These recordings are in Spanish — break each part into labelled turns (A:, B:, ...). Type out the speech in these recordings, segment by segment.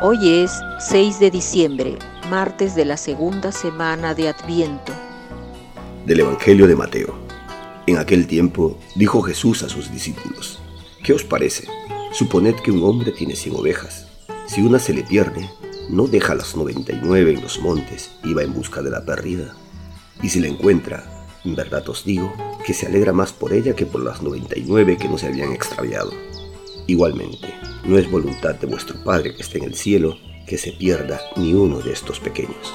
A: Hoy es 6 de diciembre, martes de la segunda semana de Adviento.
B: Del Evangelio de Mateo. En aquel tiempo dijo Jesús a sus discípulos, ¿qué os parece? Suponed que un hombre tiene cien ovejas. Si una se le pierde, no deja las 99 en los montes y va en busca de la perdida. Y si la encuentra, en verdad os digo que se alegra más por ella que por las 99 que no se habían extraviado. Igualmente, no es voluntad de vuestro Padre que esté en el cielo que se pierda ni uno de estos pequeños.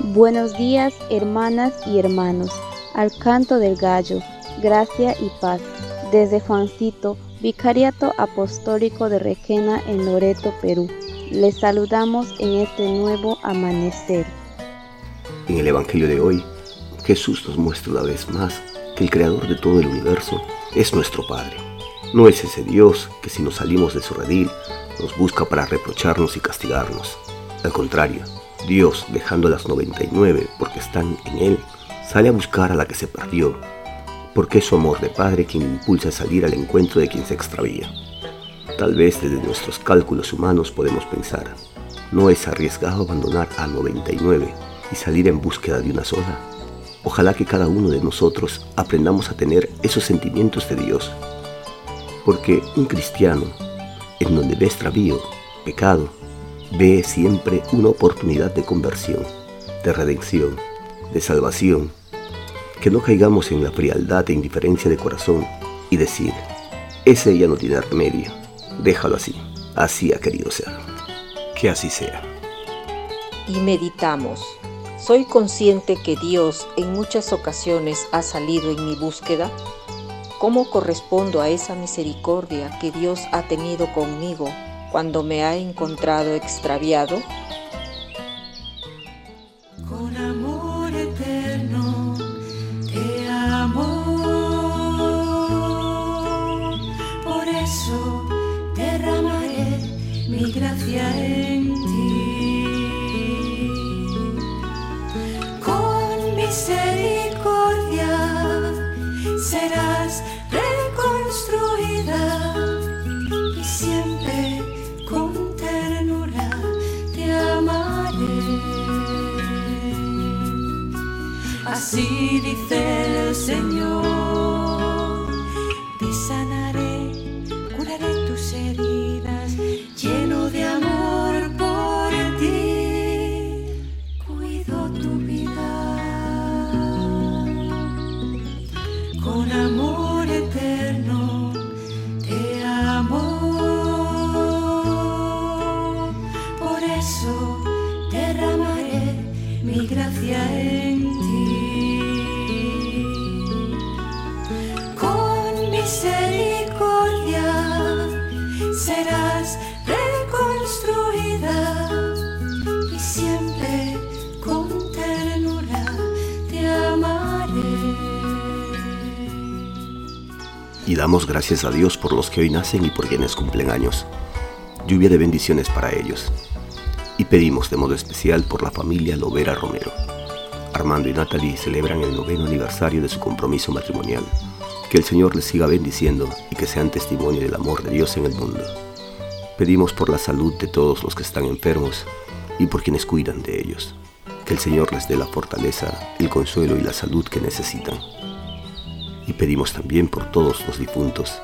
C: Buenos días, hermanas y hermanos. Al canto del gallo, gracia y paz. Desde Juancito, Vicariato Apostólico de Requena en Loreto, Perú. Les saludamos en este nuevo amanecer.
B: En el Evangelio de hoy, Jesús nos muestra una vez más que el Creador de todo el universo es nuestro Padre. No es ese Dios que si nos salimos de su redil nos busca para reprocharnos y castigarnos. Al contrario, Dios, dejando las 99 porque están en Él, sale a buscar a la que se perdió, porque es su amor de Padre quien impulsa a salir al encuentro de quien se extravía. Tal vez desde nuestros cálculos humanos podemos pensar, ¿no es arriesgado abandonar a 99 y salir en búsqueda de una sola? Ojalá que cada uno de nosotros aprendamos a tener esos sentimientos de Dios. Porque un cristiano, en donde ve extravío, pecado, ve siempre una oportunidad de conversión, de redención, de salvación. Que no caigamos en la frialdad e indiferencia de corazón y decir, ese ya no tiene remedio, déjalo así, así ha querido ser. Que así sea.
A: Y meditamos. ¿Soy consciente que Dios en muchas ocasiones ha salido en mi búsqueda? ¿Cómo correspondo a esa misericordia que Dios ha tenido conmigo cuando me ha encontrado extraviado?
D: Serás reconstruida y siempre con ternura te amaré. Así dice el Señor, Por eso derramaré mi gracia en ti. Con misericordia serás reconstruida y siempre con ternura te amaré.
B: Y damos gracias a Dios por los que hoy nacen y por quienes cumplen años. Lluvia de bendiciones para ellos. Y pedimos de modo especial por la familia Lovera Romero. Armando y Natalie celebran el noveno aniversario de su compromiso matrimonial. Que el Señor les siga bendiciendo y que sean testimonio del amor de Dios en el mundo. Pedimos por la salud de todos los que están enfermos y por quienes cuidan de ellos. Que el Señor les dé la fortaleza, el consuelo y la salud que necesitan y pedimos también por todos los difuntos,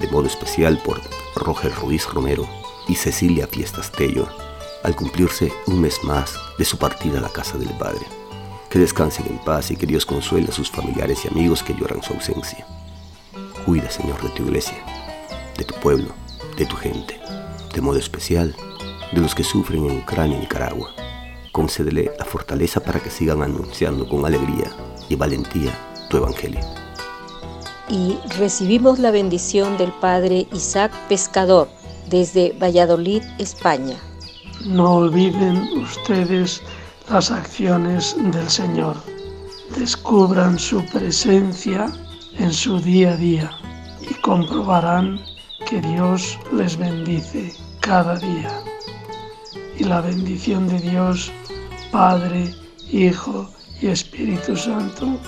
B: de modo especial por Roger Ruiz Romero y Cecilia Fiestas Tello, al cumplirse un mes más de su partida a la casa del Padre. Que descansen en paz y que Dios consuele a sus familiares y amigos que lloran su ausencia. Cuida, Señor, de tu iglesia, de tu pueblo, de tu gente, de modo especial de los que sufren en Ucrania y Nicaragua. Concédele la fortaleza para que sigan anunciando con alegría y valentía tu evangelio
A: y recibimos la bendición del Padre Isaac Pescador desde Valladolid, España.
E: No olviden ustedes las acciones del Señor. Descubran su presencia en su día a día y comprobarán que Dios les bendice cada día. Y la bendición de Dios, Padre, Hijo y Espíritu Santo,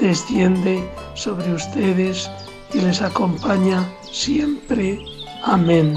E: desciende sobre ustedes y les acompaña siempre. Amén.